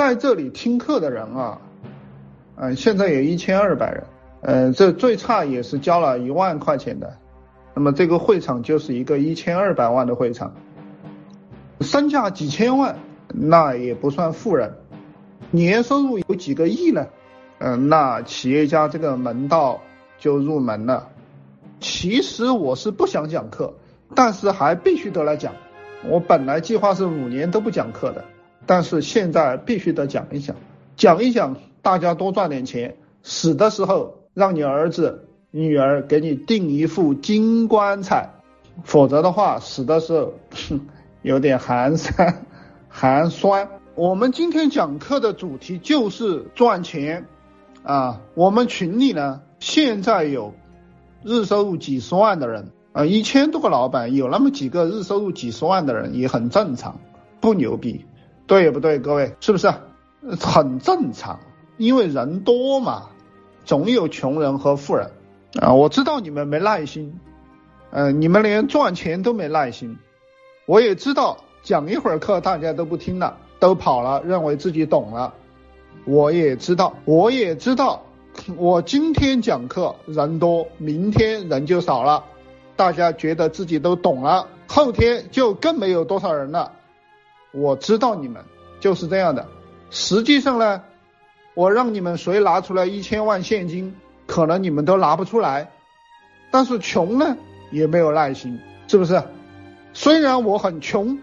在这里听课的人啊，嗯，现在有一千二百人，嗯，这最差也是交了一万块钱的，那么这个会场就是一个一千二百万的会场，身价几千万，那也不算富人，年收入有几个亿呢？嗯，那企业家这个门道就入门了。其实我是不想讲课，但是还必须得来讲。我本来计划是五年都不讲课的。但是现在必须得讲一讲，讲一讲，大家多赚点钱。死的时候，让你儿子、女儿给你订一副金棺材，否则的话，死的时候有点寒酸，寒酸。我们今天讲课的主题就是赚钱啊。我们群里呢，现在有日收入几十万的人啊，一千多个老板，有那么几个日收入几十万的人也很正常，不牛逼。对不对，各位是不是很正常？因为人多嘛，总有穷人和富人啊。我知道你们没耐心，嗯，你们连赚钱都没耐心。我也知道讲一会儿课大家都不听了，都跑了，认为自己懂了。我也知道，我也知道，我今天讲课人多，明天人就少了，大家觉得自己都懂了，后天就更没有多少人了。我知道你们就是这样的，实际上呢，我让你们谁拿出来一千万现金，可能你们都拿不出来。但是穷呢，也没有耐心，是不是？虽然我很穷，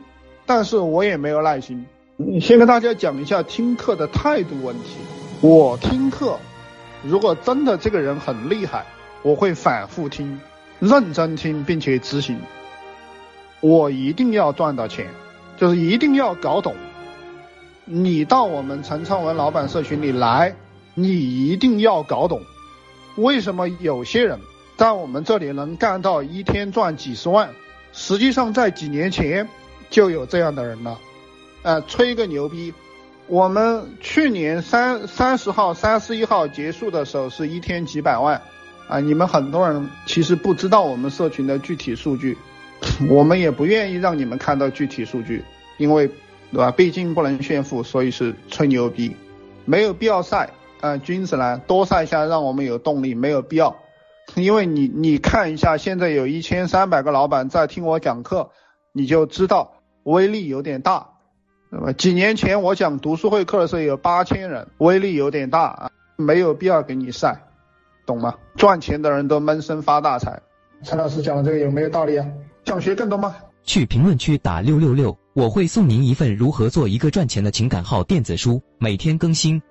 但是我也没有耐心。你先跟大家讲一下听课的态度问题。我听课，如果真的这个人很厉害，我会反复听，认真听，并且执行。我一定要赚到钱。就是一定要搞懂，你到我们陈昌文老板社群里来，你一定要搞懂，为什么有些人在我们这里能干到一天赚几十万，实际上在几年前就有这样的人了，呃，吹个牛逼，我们去年三三十号、三十一号结束的时候是一天几百万，啊，你们很多人其实不知道我们社群的具体数据。我们也不愿意让你们看到具体数据，因为，对吧？毕竟不能炫富，所以是吹牛逼，没有必要晒。啊，君子兰多晒一下，让我们有动力，没有必要。因为你你看一下，现在有一千三百个老板在听我讲课，你就知道威力有点大。那么几年前我讲读书会课的时候有八千人，威力有点大啊，没有必要给你晒，懂吗？赚钱的人都闷声发大财。陈老师讲的这个有没有道理啊？想学更多吗？去评论区打六六六，我会送您一份如何做一个赚钱的情感号电子书，每天更新。